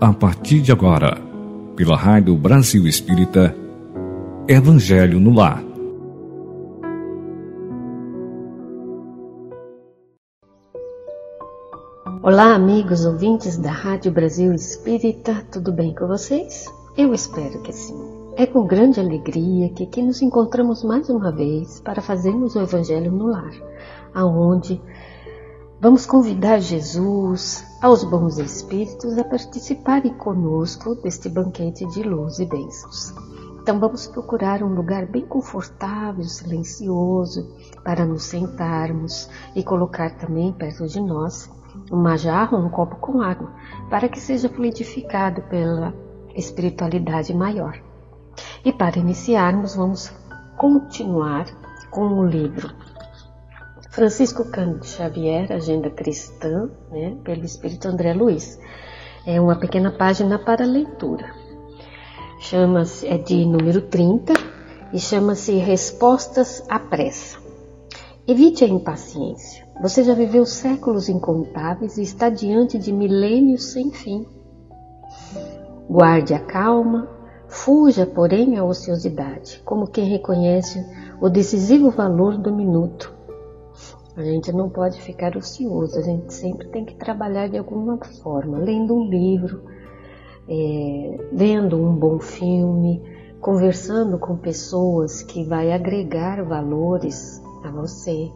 a partir de agora, pela Rádio Brasil Espírita, Evangelho no Lar. Olá, amigos ouvintes da Rádio Brasil Espírita, tudo bem com vocês? Eu espero que sim. É com grande alegria que aqui nos encontramos mais uma vez para fazermos o Evangelho no Lar, aonde Vamos convidar Jesus, aos bons espíritos, a participarem conosco deste banquete de luz e bênçãos. Então vamos procurar um lugar bem confortável, silencioso, para nos sentarmos e colocar também perto de nós uma jarra ou um copo com água, para que seja fluidificado pela espiritualidade maior. E para iniciarmos, vamos continuar com o livro Francisco Cândido Xavier, Agenda Cristã, né, pelo Espírito André Luiz. É uma pequena página para leitura. Chama-se, é de número 30 e chama-se Respostas à Pressa. Evite a impaciência. Você já viveu séculos incontáveis e está diante de milênios sem fim. Guarde a calma, fuja, porém, à ociosidade, como quem reconhece o decisivo valor do minuto a gente não pode ficar ocioso, a gente sempre tem que trabalhar de alguma forma, lendo um livro, é, vendo um bom filme, conversando com pessoas que vai agregar valores a você.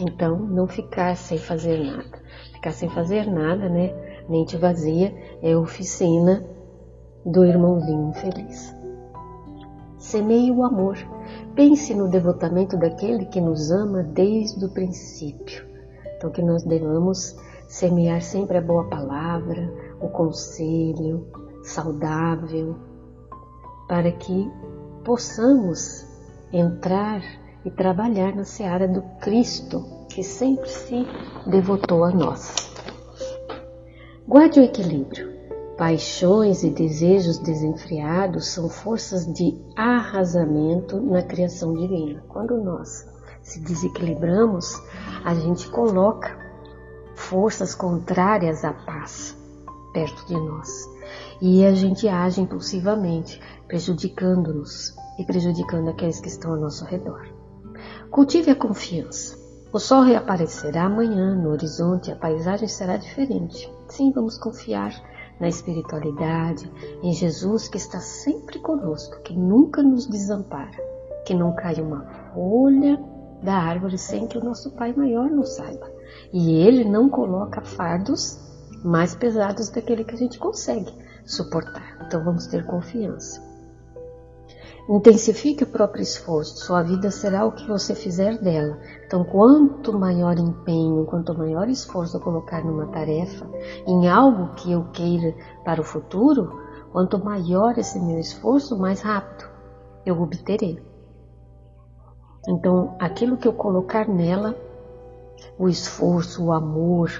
Então, não ficar sem fazer nada. Ficar sem fazer nada, né? Mente vazia é oficina do irmãozinho infeliz. Semeie o amor Pense no devotamento daquele que nos ama desde o princípio. Então, que nós devamos semear sempre a boa palavra, o conselho saudável, para que possamos entrar e trabalhar na seara do Cristo, que sempre se devotou a nós. Guarde o equilíbrio. Paixões e desejos desenfreados são forças de arrasamento na criação divina. Quando nós se desequilibramos, a gente coloca forças contrárias à paz perto de nós e a gente age impulsivamente, prejudicando-nos e prejudicando aqueles que estão ao nosso redor. Cultive a confiança. O sol reaparecerá amanhã no horizonte, a paisagem será diferente. Sim, vamos confiar na espiritualidade, em Jesus que está sempre conosco, que nunca nos desampara, que não cai uma folha da árvore sem que o nosso Pai maior nos saiba. E ele não coloca fardos mais pesados daquele que a gente consegue suportar. Então vamos ter confiança. Intensifique o próprio esforço, sua vida será o que você fizer dela. Então, quanto maior empenho, quanto maior esforço eu colocar numa tarefa, em algo que eu queira para o futuro, quanto maior esse meu esforço, mais rápido eu obterei. Então, aquilo que eu colocar nela, o esforço, o amor,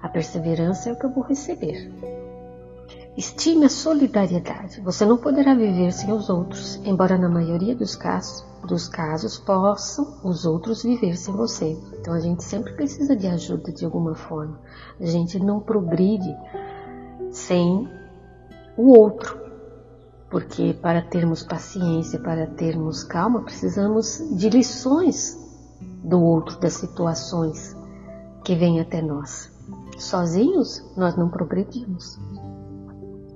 a perseverança é o que eu vou receber. Estime a solidariedade. Você não poderá viver sem os outros, embora na maioria dos casos, dos casos possam os outros viver sem você. Então a gente sempre precisa de ajuda de alguma forma. A gente não progride sem o outro. Porque para termos paciência, para termos calma, precisamos de lições do outro, das situações que vêm até nós. Sozinhos, nós não progredimos.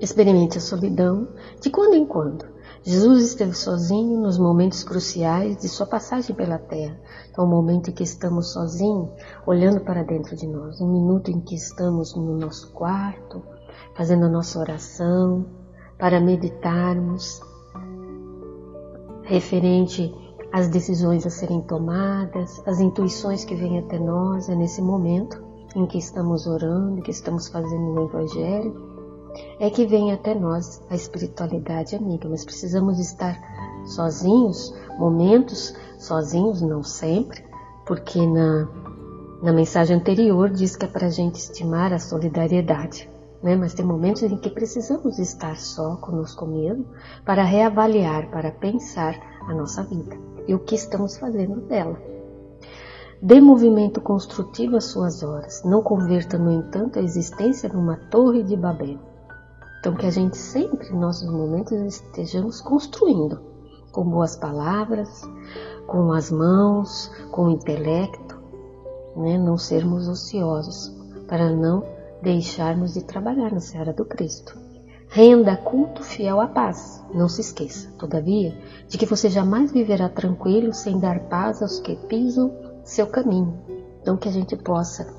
Experimente a solidão de quando em quando. Jesus esteve sozinho nos momentos cruciais de sua passagem pela terra. Então, o momento em que estamos sozinhos, olhando para dentro de nós, um minuto em que estamos no nosso quarto, fazendo a nossa oração, para meditarmos, referente às decisões a serem tomadas, as intuições que vêm até nós, é nesse momento em que estamos orando, que estamos fazendo o Evangelho é que vem até nós a espiritualidade amiga, mas precisamos estar sozinhos, momentos sozinhos, não sempre, porque na, na mensagem anterior diz que é para a gente estimar a solidariedade. Né? Mas tem momentos em que precisamos estar só conosco mesmo para reavaliar, para pensar a nossa vida e o que estamos fazendo dela. Dê movimento construtivo às suas horas. Não converta, no entanto, a existência numa torre de Babel. Então, que a gente sempre, em nossos momentos, estejamos construindo com boas palavras, com as mãos, com o intelecto, né? não sermos ociosos, para não deixarmos de trabalhar na seara do Cristo. Renda culto fiel à paz. Não se esqueça, todavia, de que você jamais viverá tranquilo sem dar paz aos que pisam seu caminho. Então, que a gente possa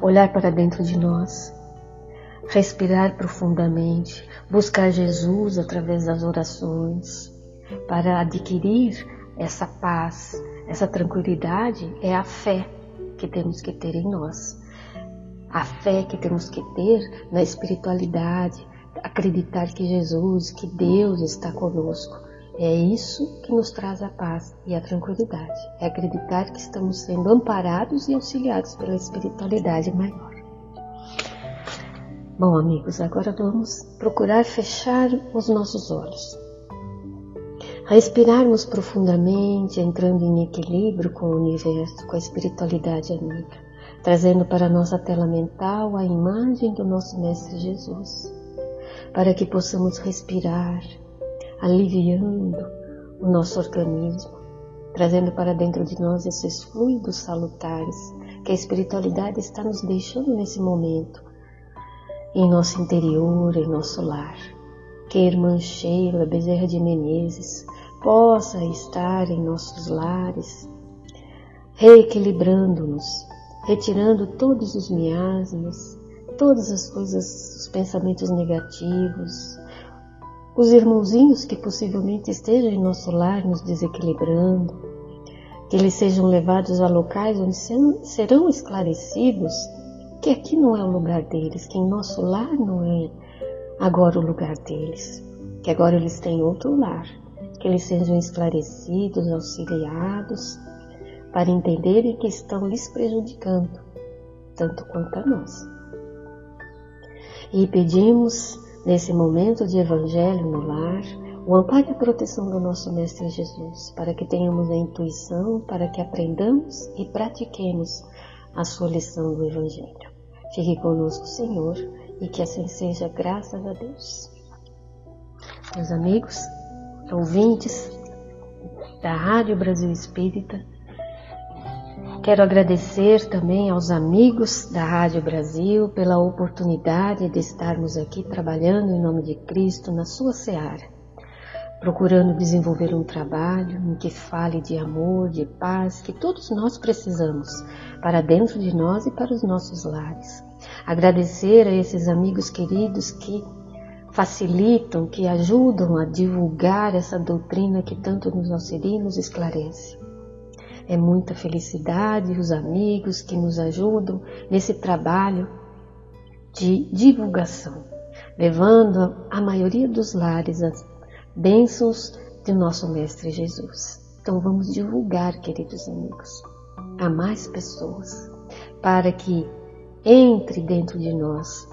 olhar para dentro de nós, respirar profundamente, buscar Jesus através das orações, para adquirir essa paz, essa tranquilidade, é a fé que temos que ter em nós. A fé que temos que ter na espiritualidade, acreditar que Jesus, que Deus está conosco. É isso que nos traz a paz e a tranquilidade. É acreditar que estamos sendo amparados e auxiliados pela espiritualidade maior. Bom, amigos, agora vamos procurar fechar os nossos olhos. Respirarmos profundamente, entrando em equilíbrio com o universo, com a espiritualidade amiga, trazendo para nossa tela mental a imagem do nosso Mestre Jesus, para que possamos respirar, aliviando o nosso organismo, trazendo para dentro de nós esses fluidos salutares que a espiritualidade está nos deixando nesse momento, em nosso interior, em nosso lar. Que a irmã Sheila Bezerra de Menezes possa estar em nossos lares, reequilibrando-nos, retirando todos os miasmas, todas as coisas, os pensamentos negativos, os irmãozinhos que possivelmente estejam em nosso lar nos desequilibrando, que eles sejam levados a locais onde serão esclarecidos que aqui não é o lugar deles, que em nosso lar não é agora o lugar deles, que agora eles têm outro lar, que eles sejam esclarecidos, auxiliados, para entenderem que estão lhes prejudicando, tanto quanto a nós. E pedimos, nesse momento de evangelho no lar, o amparo e a proteção do nosso Mestre Jesus, para que tenhamos a intuição, para que aprendamos e pratiquemos a sua lição do Evangelho. Fique conosco, Senhor, e que assim seja, graças a Deus. Meus amigos, ouvintes da Rádio Brasil Espírita, quero agradecer também aos amigos da Rádio Brasil pela oportunidade de estarmos aqui trabalhando em nome de Cristo na sua seara procurando desenvolver um trabalho em que fale de amor, de paz, que todos nós precisamos para dentro de nós e para os nossos lares. Agradecer a esses amigos queridos que facilitam, que ajudam a divulgar essa doutrina que tanto nos auxilia e nos esclarece. É muita felicidade os amigos que nos ajudam nesse trabalho de divulgação, levando a maioria dos lares bênçãos de nosso Mestre Jesus. Então vamos divulgar, queridos amigos, a mais pessoas, para que entre dentro de nós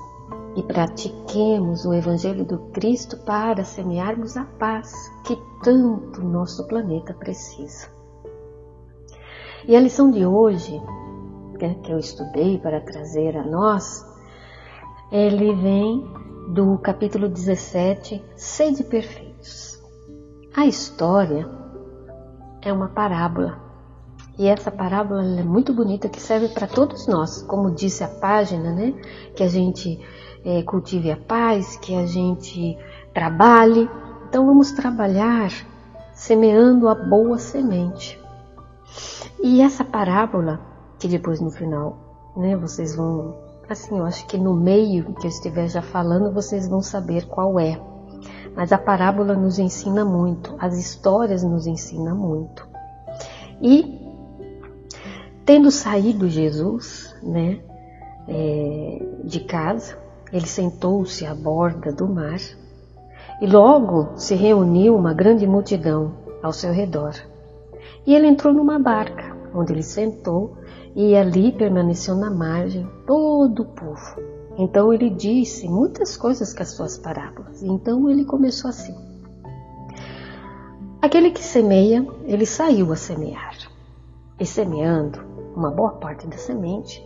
e pratiquemos o Evangelho do Cristo para semearmos a paz que tanto nosso planeta precisa. E a lição de hoje, né, que eu estudei para trazer a nós, ele vem do capítulo 17, Sede Perfeita. A história é uma parábola. E essa parábola é muito bonita que serve para todos nós, como disse a página, né? Que a gente é, cultive a paz, que a gente trabalhe. Então vamos trabalhar semeando a boa semente. E essa parábola, que depois no final, né, vocês vão, assim, eu acho que no meio que eu estiver já falando, vocês vão saber qual é. Mas a parábola nos ensina muito, as histórias nos ensinam muito. E tendo saído Jesus, né, é, de casa, ele sentou-se à borda do mar e logo se reuniu uma grande multidão ao seu redor. E ele entrou numa barca, onde ele sentou e ali permaneceu na margem todo o povo. Então ele disse muitas coisas com as suas parábolas. Então ele começou assim: Aquele que semeia, ele saiu a semear. E semeando, uma boa parte da semente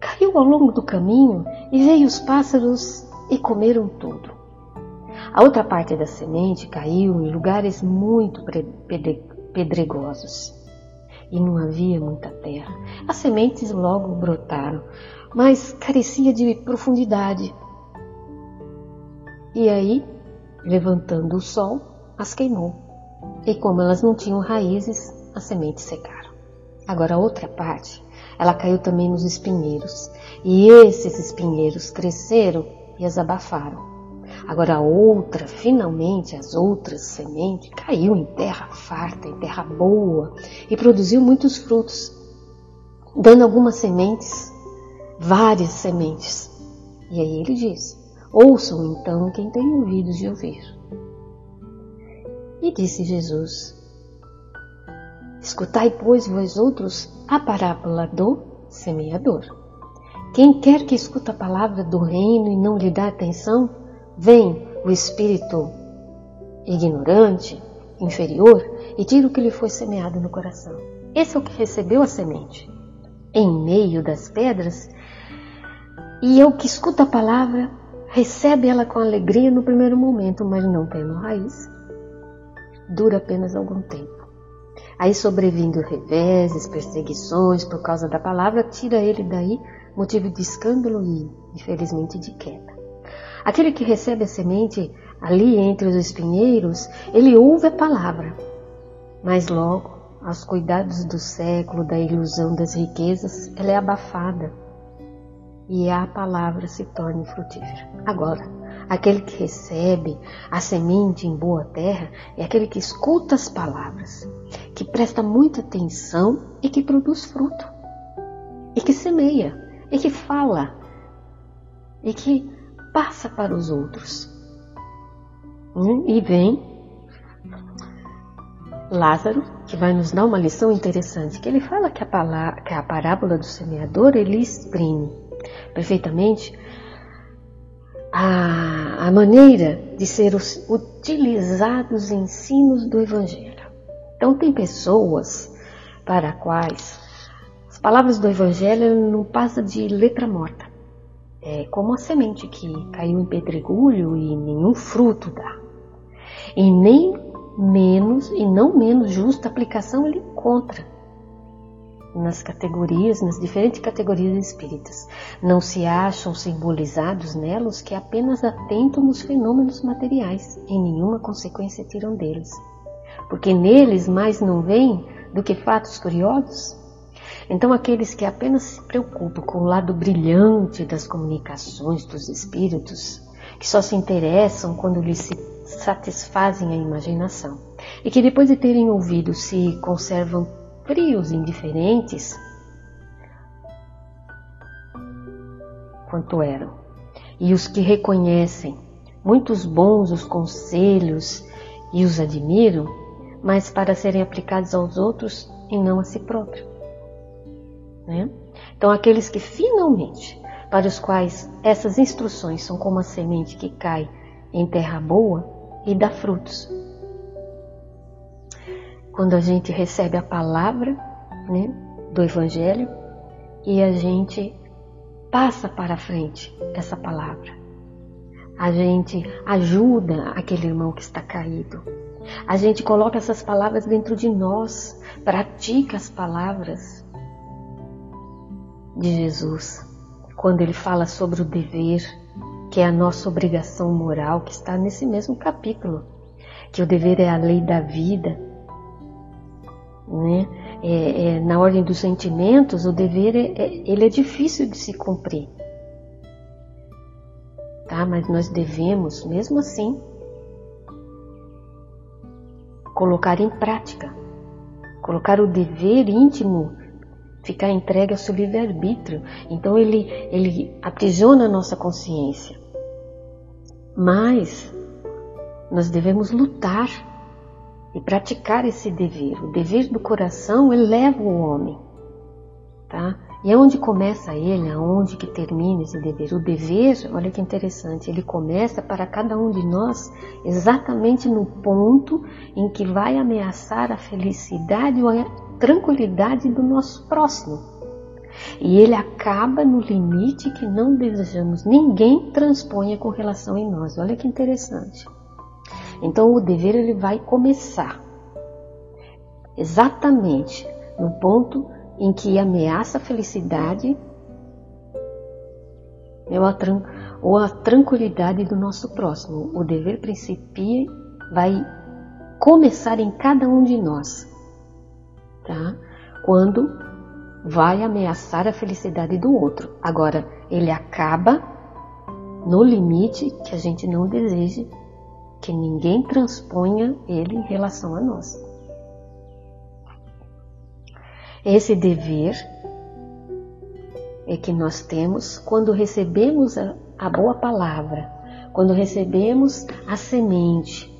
caiu ao longo do caminho e veio os pássaros e comeram tudo. A outra parte da semente caiu em lugares muito pedregosos e não havia muita terra. As sementes logo brotaram, mas carecia de profundidade. E aí, levantando o sol, as queimou. E como elas não tinham raízes, as sementes secaram. Agora a outra parte, ela caiu também nos espinheiros, e esses espinheiros cresceram e as abafaram. Agora a outra, finalmente as outras sementes, caiu em terra farta, em terra boa e produziu muitos frutos, dando algumas sementes, várias sementes. E aí ele diz: Ouçam então quem tem ouvidos de ouvir. E disse Jesus: Escutai, pois, vós outros, a parábola do semeador. Quem quer que escuta a palavra do reino e não lhe dá atenção, vem o espírito ignorante, inferior, e tira o que lhe foi semeado no coração. Esse é o que recebeu a semente em meio das pedras, e é o que escuta a palavra, recebe ela com alegria no primeiro momento, mas não tendo raiz, dura apenas algum tempo. Aí sobrevindo reveses, perseguições por causa da palavra, tira ele daí motivo de escândalo e, infelizmente, de queda. Aquele que recebe a semente ali entre os espinheiros, ele ouve a palavra, mas logo, aos cuidados do século, da ilusão das riquezas, ela é abafada e a palavra se torna frutífera. Agora, aquele que recebe a semente em boa terra é aquele que escuta as palavras, que presta muita atenção e que produz fruto, e que semeia, e que fala, e que passa para os outros. Hum, e vem Lázaro, que vai nos dar uma lição interessante, que ele fala que a, palavra, que a parábola do semeador ele exprime perfeitamente a, a maneira de ser os, utilizados os ensinos do Evangelho. Então tem pessoas para quais as palavras do Evangelho não passam de letra morta é como a semente que caiu em pedregulho e nenhum fruto dá. E nem menos e não menos justa aplicação ele encontra nas categorias, nas diferentes categorias espíritas. Não se acham simbolizados nelas que apenas atentam nos fenômenos materiais e nenhuma consequência tiram deles. Porque neles mais não vêm do que fatos curiosos então, aqueles que apenas se preocupam com o lado brilhante das comunicações dos espíritos, que só se interessam quando lhes se satisfazem a imaginação, e que depois de terem ouvido se conservam frios e indiferentes quanto eram. E os que reconhecem muitos bons os conselhos e os admiram, mas para serem aplicados aos outros e não a si próprio. Né? Então, aqueles que finalmente, para os quais essas instruções são como a semente que cai em terra boa e dá frutos. Quando a gente recebe a palavra né, do Evangelho e a gente passa para frente essa palavra, a gente ajuda aquele irmão que está caído, a gente coloca essas palavras dentro de nós, pratica as palavras, de Jesus, quando ele fala sobre o dever, que é a nossa obrigação moral, que está nesse mesmo capítulo, que o dever é a lei da vida, né? É, é, na ordem dos sentimentos, o dever é, é, ele é difícil de se cumprir, tá? Mas nós devemos, mesmo assim, colocar em prática, colocar o dever íntimo ficar entregue ao seu livre-arbítrio. Então ele, ele aprisiona a nossa consciência. Mas nós devemos lutar e praticar esse dever. O dever do coração eleva o homem, tá? E aonde começa ele, aonde que termina esse dever? O dever, olha que interessante, ele começa para cada um de nós exatamente no ponto em que vai ameaçar a felicidade ou a tranquilidade do nosso próximo. E ele acaba no limite que não desejamos ninguém transponha com relação em nós. Olha que interessante. Então o dever ele vai começar exatamente no ponto em que ameaça a felicidade ou a, tranquilidade do nosso próximo. O dever principia vai começar em cada um de nós, tá? Quando vai ameaçar a felicidade do outro. Agora, ele acaba no limite que a gente não deseja que ninguém transponha ele em relação a nós. Esse dever é que nós temos quando recebemos a, a boa palavra, quando recebemos a semente,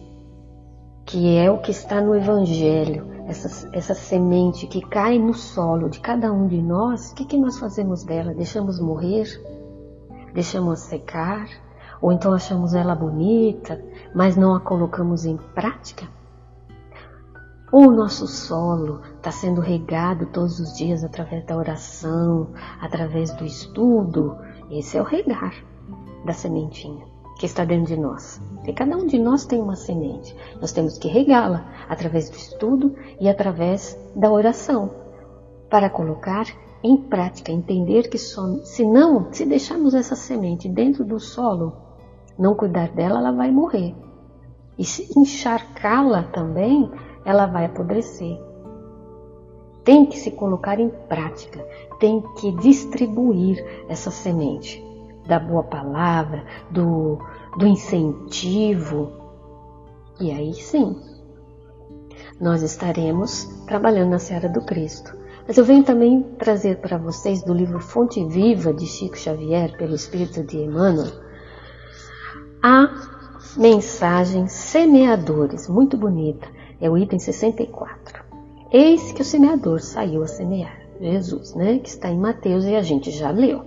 que é o que está no Evangelho, essa, essa semente que cai no solo de cada um de nós, o que, que nós fazemos dela? Deixamos morrer? Deixamos secar? Ou então achamos ela bonita, mas não a colocamos em prática? Ou o nosso solo está sendo regado todos os dias através da oração, através do estudo? Esse é o regar da sementinha que está dentro de nós. E cada um de nós tem uma semente. Nós temos que regá-la através do estudo e através da oração para colocar em prática, entender que só, se não, se deixarmos essa semente dentro do solo, não cuidar dela, ela vai morrer. E se encharcá-la também, ela vai apodrecer. Tem que se colocar em prática, tem que distribuir essa semente da boa palavra, do, do incentivo. E aí sim, nós estaremos trabalhando na Seara do Cristo. Mas eu venho também trazer para vocês do livro Fonte Viva de Chico Xavier, pelo Espírito de Emmanuel, a mensagem Semeadores, muito bonita, é o item 64. Eis que o semeador saiu a semear, Jesus, né, que está em Mateus e a gente já leu.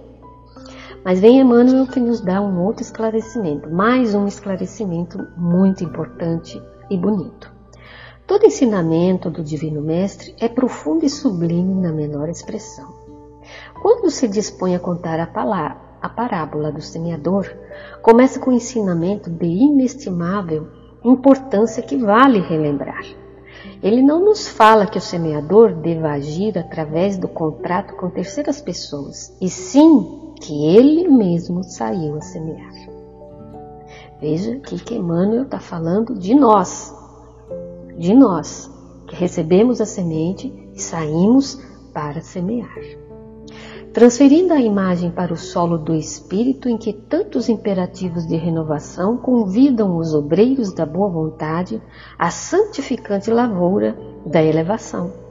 Mas vem Emmanuel que nos dá um outro esclarecimento, mais um esclarecimento muito importante e bonito. Todo ensinamento do Divino Mestre é profundo e sublime na menor expressão. Quando se dispõe a contar a, palavra, a parábola do semeador, começa com um ensinamento de inestimável importância que vale relembrar. Ele não nos fala que o semeador deva agir através do contrato com terceiras pessoas, e sim que ele mesmo saiu a semear. Veja aqui que Emmanuel está falando de nós, de nós, que recebemos a semente e saímos para semear. Transferindo a imagem para o solo do espírito em que tantos imperativos de renovação convidam os obreiros da boa vontade à santificante lavoura da elevação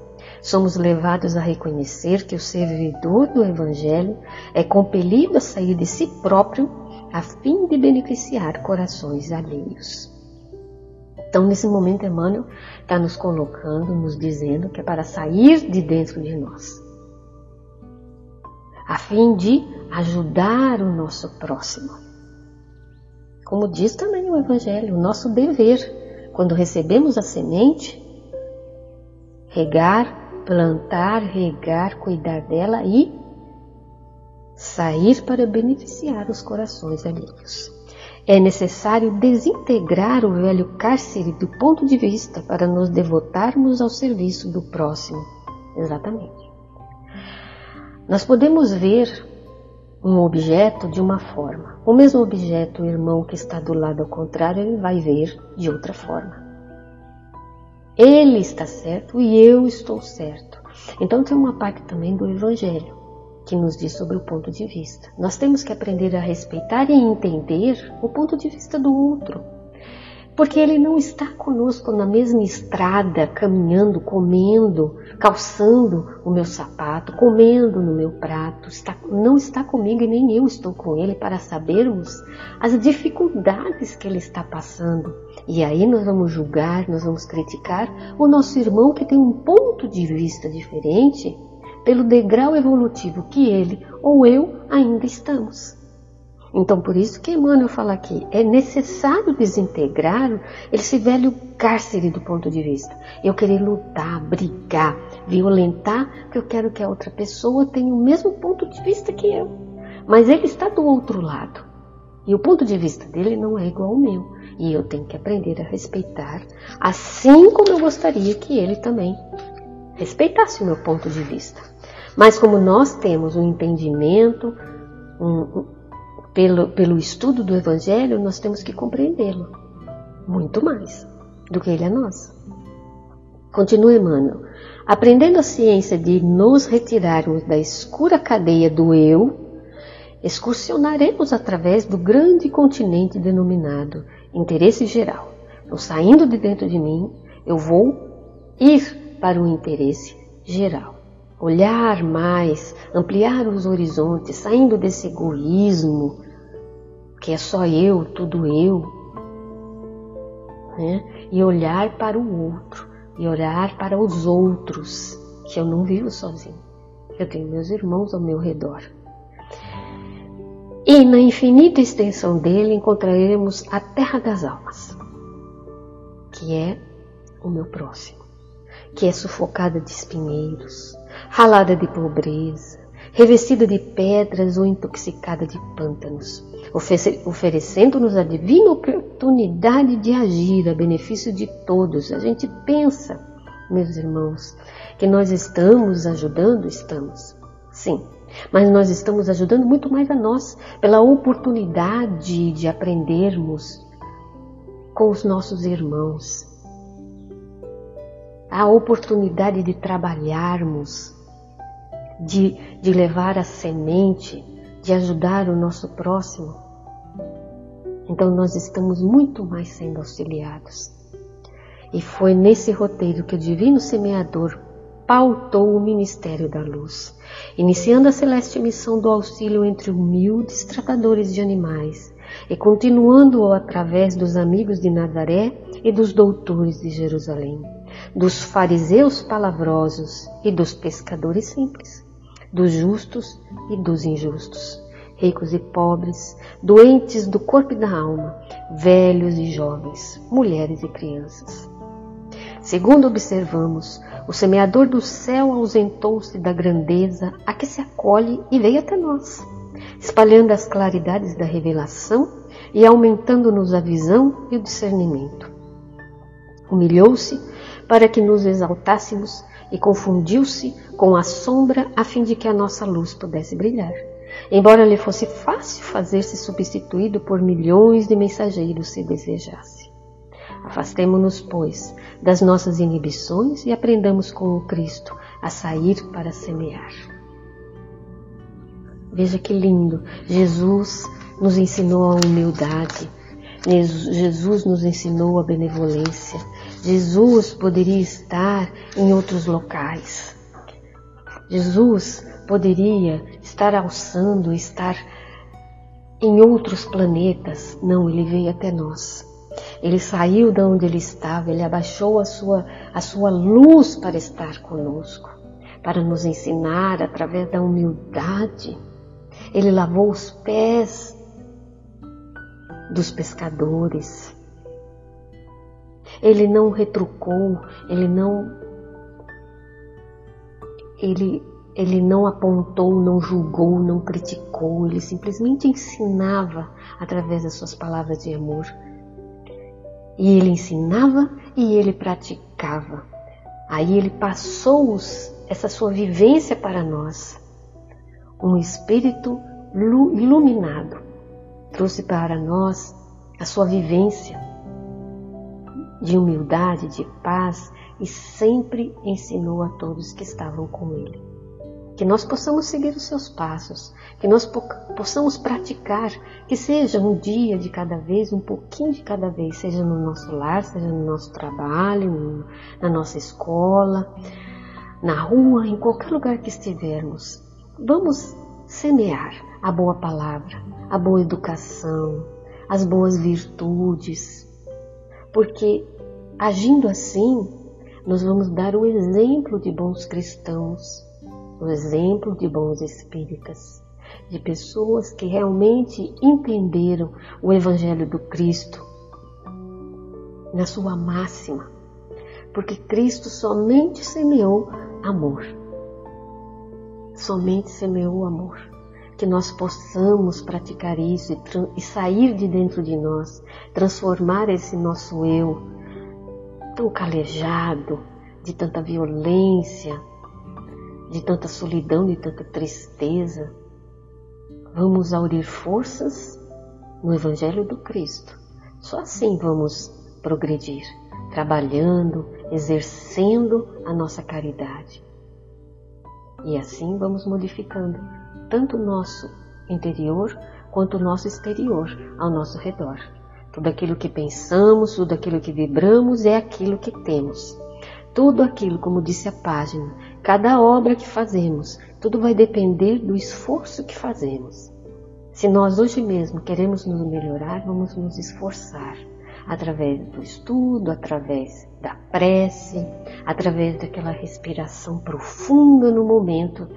somos levados a reconhecer que o servidor do Evangelho é compelido a sair de si próprio a fim de beneficiar corações alheios. Então, nesse momento, Emmanuel está nos colocando, nos dizendo que é para sair de dentro de nós, a fim de ajudar o nosso próximo. Como diz também o Evangelho, o nosso dever, quando recebemos a semente, regar, plantar, regar, cuidar dela e sair para beneficiar os corações alheios. É necessário desintegrar o velho cárcere do ponto de vista para nos devotarmos ao serviço do próximo. Exatamente. Nós podemos ver um objeto de uma forma. O mesmo objeto, o irmão que está do lado ao contrário, ele vai ver de outra forma. Ele está certo e eu estou certo. Então tem uma parte também do Evangelho que nos diz sobre o ponto de vista. Nós temos que aprender a respeitar e entender o ponto de vista do outro. Porque ele não está conosco na mesma estrada, caminhando, comendo, calçando o meu sapato, comendo no meu prato. Está, não está comigo e nem eu estou com ele para sabermos as dificuldades que ele está passando e aí nós vamos julgar, nós vamos criticar o nosso irmão que tem um ponto de vista diferente pelo degrau evolutivo que ele ou eu ainda estamos. Então, por isso que Emmanuel fala aqui, é necessário desintegrar esse velho cárcere do ponto de vista. Eu querer lutar, brigar, violentar, porque eu quero que a outra pessoa tenha o mesmo ponto de vista que eu. Mas ele está do outro lado. E o ponto de vista dele não é igual ao meu. E eu tenho que aprender a respeitar, assim como eu gostaria que ele também respeitasse o meu ponto de vista. Mas como nós temos um entendimento, um, pelo, pelo estudo do Evangelho, nós temos que compreendê-lo muito mais do que ele a nós. Continua Emmanuel. Aprendendo a ciência de nos retirarmos da escura cadeia do eu, excursionaremos através do grande continente denominado interesse geral. Então, saindo de dentro de mim, eu vou ir para o interesse geral olhar mais, ampliar os horizontes, saindo desse egoísmo que é só eu, tudo eu, né? e olhar para o outro, e olhar para os outros, que eu não vivo sozinho. Eu tenho meus irmãos ao meu redor. E na infinita extensão dele encontraremos a terra das almas, que é o meu próximo, que é sufocada de espinheiros, ralada de pobreza, revestida de pedras ou intoxicada de pântanos, oferecendo-nos a divina oportunidade de agir a benefício de todos. A gente pensa, meus irmãos, que nós estamos ajudando, estamos. Sim, mas nós estamos ajudando muito mais a nós, pela oportunidade de aprendermos com os nossos irmãos, a oportunidade de trabalharmos de, de levar a semente, de ajudar o nosso próximo, então nós estamos muito mais sendo auxiliados. E foi nesse roteiro que o Divino Semeador pautou o ministério da luz, iniciando a celeste missão do auxílio entre humildes tratadores de animais e continuando-o através dos amigos de Nazaré e dos doutores de Jerusalém, dos fariseus palavrosos e dos pescadores simples dos justos e dos injustos, ricos e pobres, doentes do corpo e da alma, velhos e jovens, mulheres e crianças. Segundo observamos, o semeador do céu ausentou-se da grandeza a que se acolhe e veio até nós, espalhando as claridades da revelação e aumentando-nos a visão e o discernimento. Humilhou-se para que nos exaltássemos e confundiu-se com a sombra a fim de que a nossa luz pudesse brilhar. Embora lhe fosse fácil fazer-se substituído por milhões de mensageiros se desejasse. Afastemo-nos, pois, das nossas inibições e aprendamos com o Cristo a sair para semear. Veja que lindo! Jesus nos ensinou a humildade, Jesus nos ensinou a benevolência, Jesus poderia estar em outros locais. Jesus poderia estar alçando, estar em outros planetas. Não, ele veio até nós. Ele saiu de onde ele estava, ele abaixou a sua, a sua luz para estar conosco, para nos ensinar através da humildade. Ele lavou os pés dos pescadores. Ele não retrucou, ele não ele ele não apontou, não julgou, não criticou, ele simplesmente ensinava através das suas palavras de amor. E ele ensinava e ele praticava. Aí ele passou essa sua vivência para nós. Um espírito iluminado trouxe para nós a sua vivência de humildade, de paz e sempre ensinou a todos que estavam com ele. Que nós possamos seguir os seus passos, que nós possamos praticar, que seja um dia de cada vez, um pouquinho de cada vez, seja no nosso lar, seja no nosso trabalho, na nossa escola, na rua, em qualquer lugar que estivermos. Vamos semear a boa palavra, a boa educação, as boas virtudes, porque agindo assim, nós vamos dar o exemplo de bons cristãos, o exemplo de bons espíritas. de pessoas que realmente entenderam o Evangelho do Cristo na sua máxima, porque Cristo somente semeou amor. Somente semeou amor. Que nós possamos praticar isso e, e sair de dentro de nós, transformar esse nosso eu tão calejado de tanta violência, de tanta solidão, de tanta tristeza. Vamos aurir forças no Evangelho do Cristo. Só assim vamos progredir, trabalhando, exercendo a nossa caridade. E assim vamos modificando tanto o nosso interior quanto o nosso exterior ao nosso redor. Tudo aquilo que pensamos, tudo aquilo que vibramos é aquilo que temos. Tudo aquilo, como disse a página, cada obra que fazemos, tudo vai depender do esforço que fazemos. Se nós hoje mesmo queremos nos melhorar, vamos nos esforçar através do estudo, através da prece, através daquela respiração profunda no momento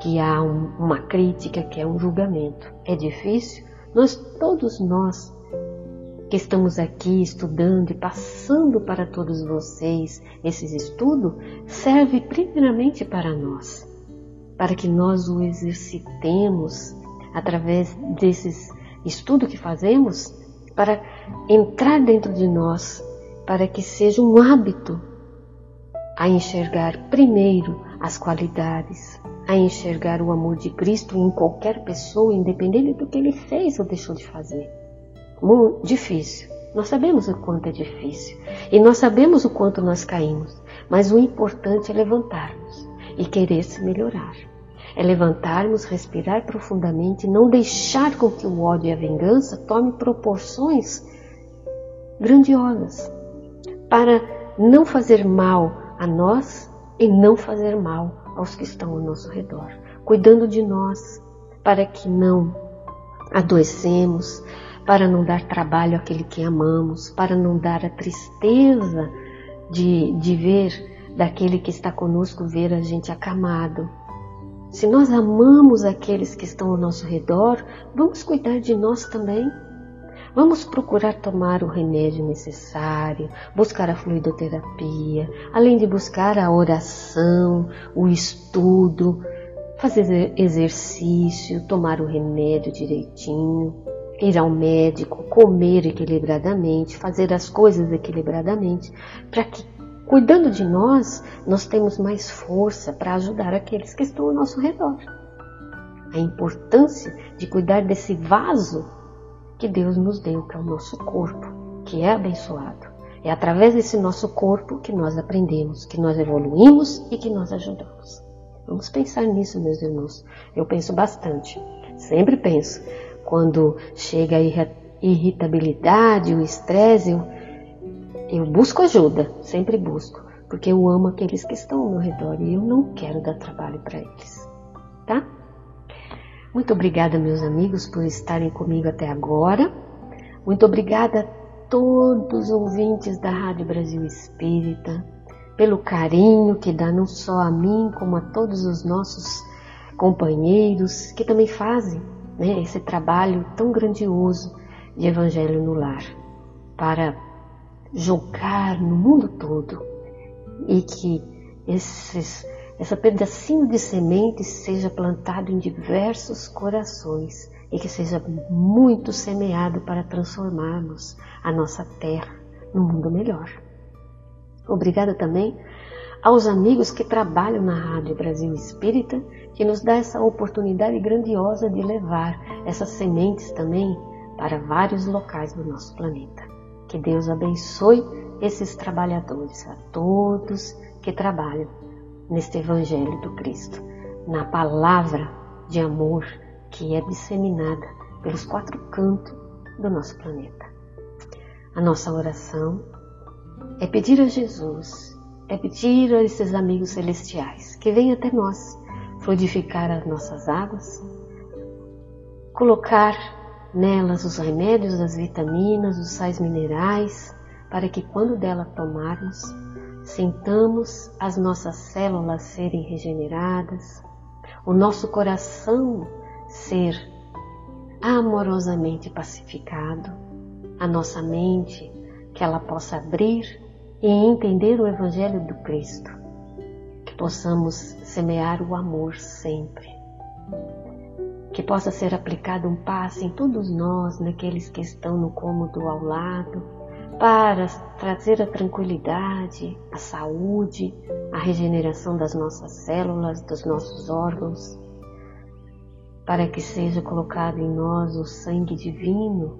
que há um, uma crítica, que é um julgamento. É difícil? Nós, todos nós, que estamos aqui estudando e passando para todos vocês esses estudos, serve primeiramente para nós, para que nós o exercitemos através desses estudos que fazemos, para entrar dentro de nós, para que seja um hábito a enxergar primeiro as qualidades, a enxergar o amor de Cristo em qualquer pessoa, independente do que ele fez ou deixou de fazer muito difícil. Nós sabemos o quanto é difícil e nós sabemos o quanto nós caímos, mas o importante é levantarmos e querer se melhorar. É levantarmos, respirar profundamente, não deixar com que o ódio e a vingança tome proporções grandiosas, para não fazer mal a nós e não fazer mal aos que estão ao nosso redor, cuidando de nós para que não adoecemos, para não dar trabalho àquele que amamos, para não dar a tristeza de, de ver daquele que está conosco ver a gente acamado. Se nós amamos aqueles que estão ao nosso redor, vamos cuidar de nós também. Vamos procurar tomar o remédio necessário, buscar a fluidoterapia, além de buscar a oração, o estudo, fazer exercício, tomar o remédio direitinho ir ao médico, comer equilibradamente, fazer as coisas equilibradamente, para que, cuidando de nós, nós temos mais força para ajudar aqueles que estão ao nosso redor. A importância de cuidar desse vaso que Deus nos deu, que é o nosso corpo, que é abençoado. É através desse nosso corpo que nós aprendemos, que nós evoluímos e que nós ajudamos. Vamos pensar nisso, meus irmãos. Eu penso bastante. Sempre penso quando chega a irritabilidade, o estresse, eu, eu busco ajuda, sempre busco, porque eu amo aqueles que estão ao meu redor e eu não quero dar trabalho para eles, tá? Muito obrigada, meus amigos, por estarem comigo até agora. Muito obrigada a todos os ouvintes da Rádio Brasil Espírita, pelo carinho que dá não só a mim, como a todos os nossos companheiros que também fazem né, esse trabalho tão grandioso de Evangelho no Lar, para jogar no mundo todo e que esses, essa pedacinho de semente seja plantado em diversos corações e que seja muito semeado para transformarmos a nossa terra num mundo melhor. Obrigada também aos amigos que trabalham na Rádio Brasil Espírita, que nos dá essa oportunidade grandiosa de levar essas sementes também para vários locais do nosso planeta. Que Deus abençoe esses trabalhadores, a todos que trabalham neste Evangelho do Cristo, na palavra de amor que é disseminada pelos quatro cantos do nosso planeta. A nossa oração é pedir a Jesus é pedir a esses amigos celestiais que venham até nós fluidificar as nossas águas, colocar nelas os remédios, as vitaminas, os sais minerais, para que quando dela tomarmos, sintamos as nossas células serem regeneradas, o nosso coração ser amorosamente pacificado, a nossa mente, que ela possa abrir e entender o Evangelho do Cristo, que possamos semear o amor sempre, que possa ser aplicado um passe em todos nós, naqueles que estão no cômodo ao lado, para trazer a tranquilidade, a saúde, a regeneração das nossas células, dos nossos órgãos, para que seja colocado em nós o sangue divino,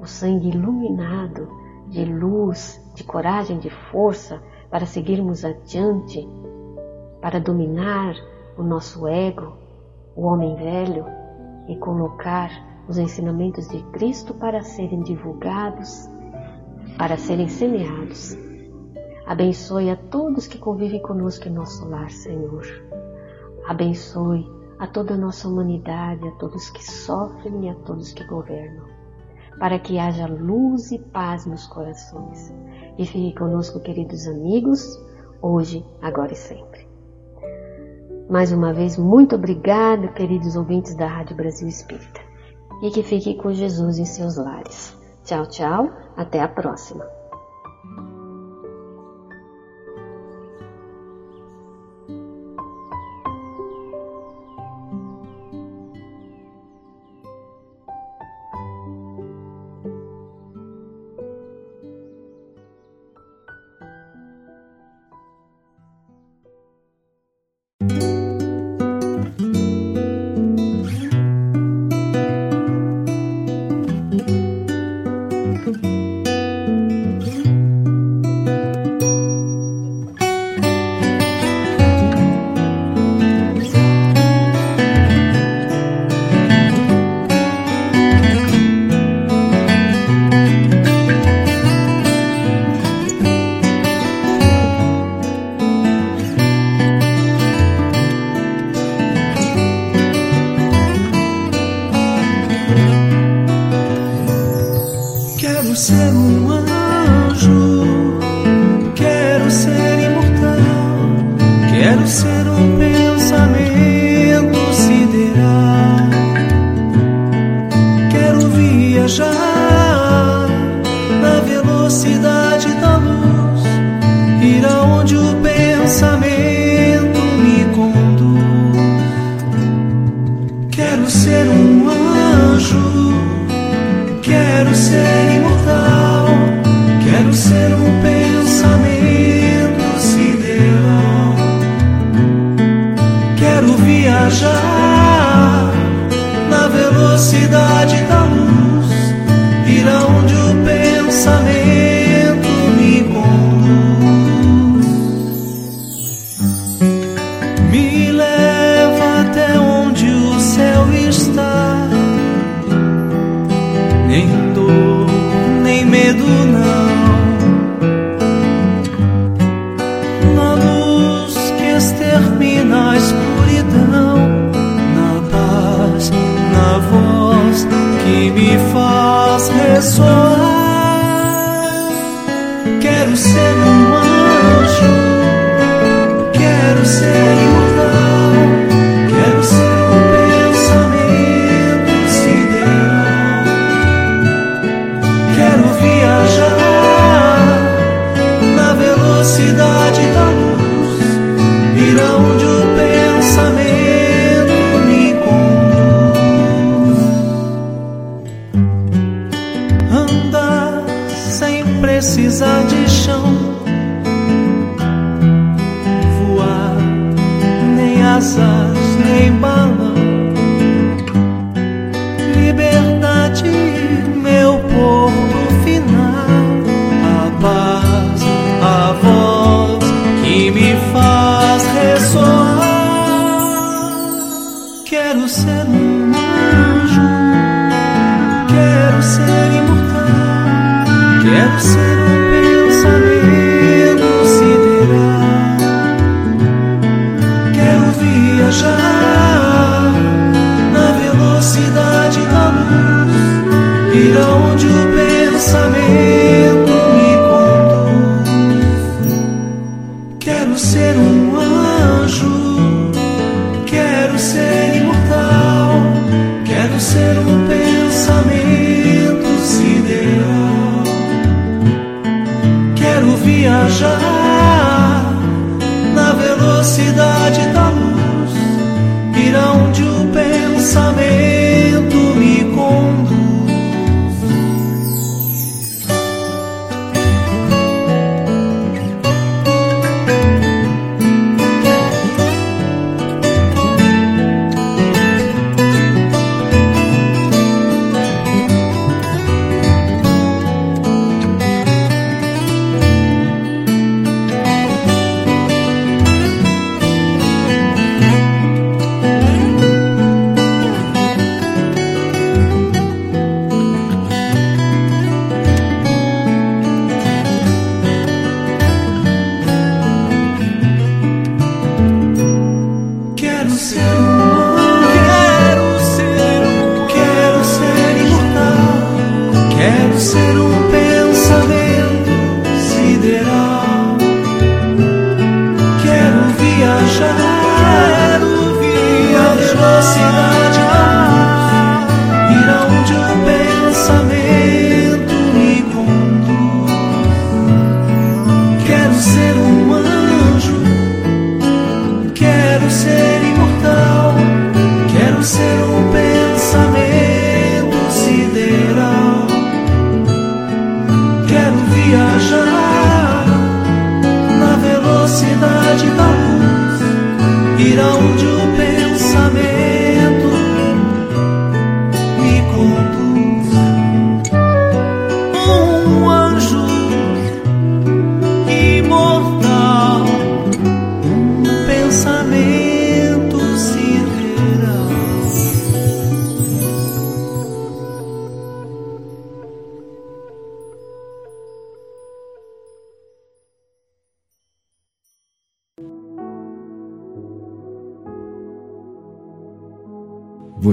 o sangue iluminado de luz, de coragem, de força para seguirmos adiante, para dominar o nosso ego, o homem velho e colocar os ensinamentos de Cristo para serem divulgados, para serem semeados. Abençoe a todos que convivem conosco em nosso lar, Senhor. Abençoe a toda a nossa humanidade, a todos que sofrem e a todos que governam, para que haja luz e paz nos corações. E fique conosco, queridos amigos, hoje, agora e sempre. Mais uma vez, muito obrigado, queridos ouvintes da Rádio Brasil Espírita e que fique com Jesus em seus lares. Tchau, tchau, até a próxima. viajar na velocidade da luz, irão de o pensamento. know.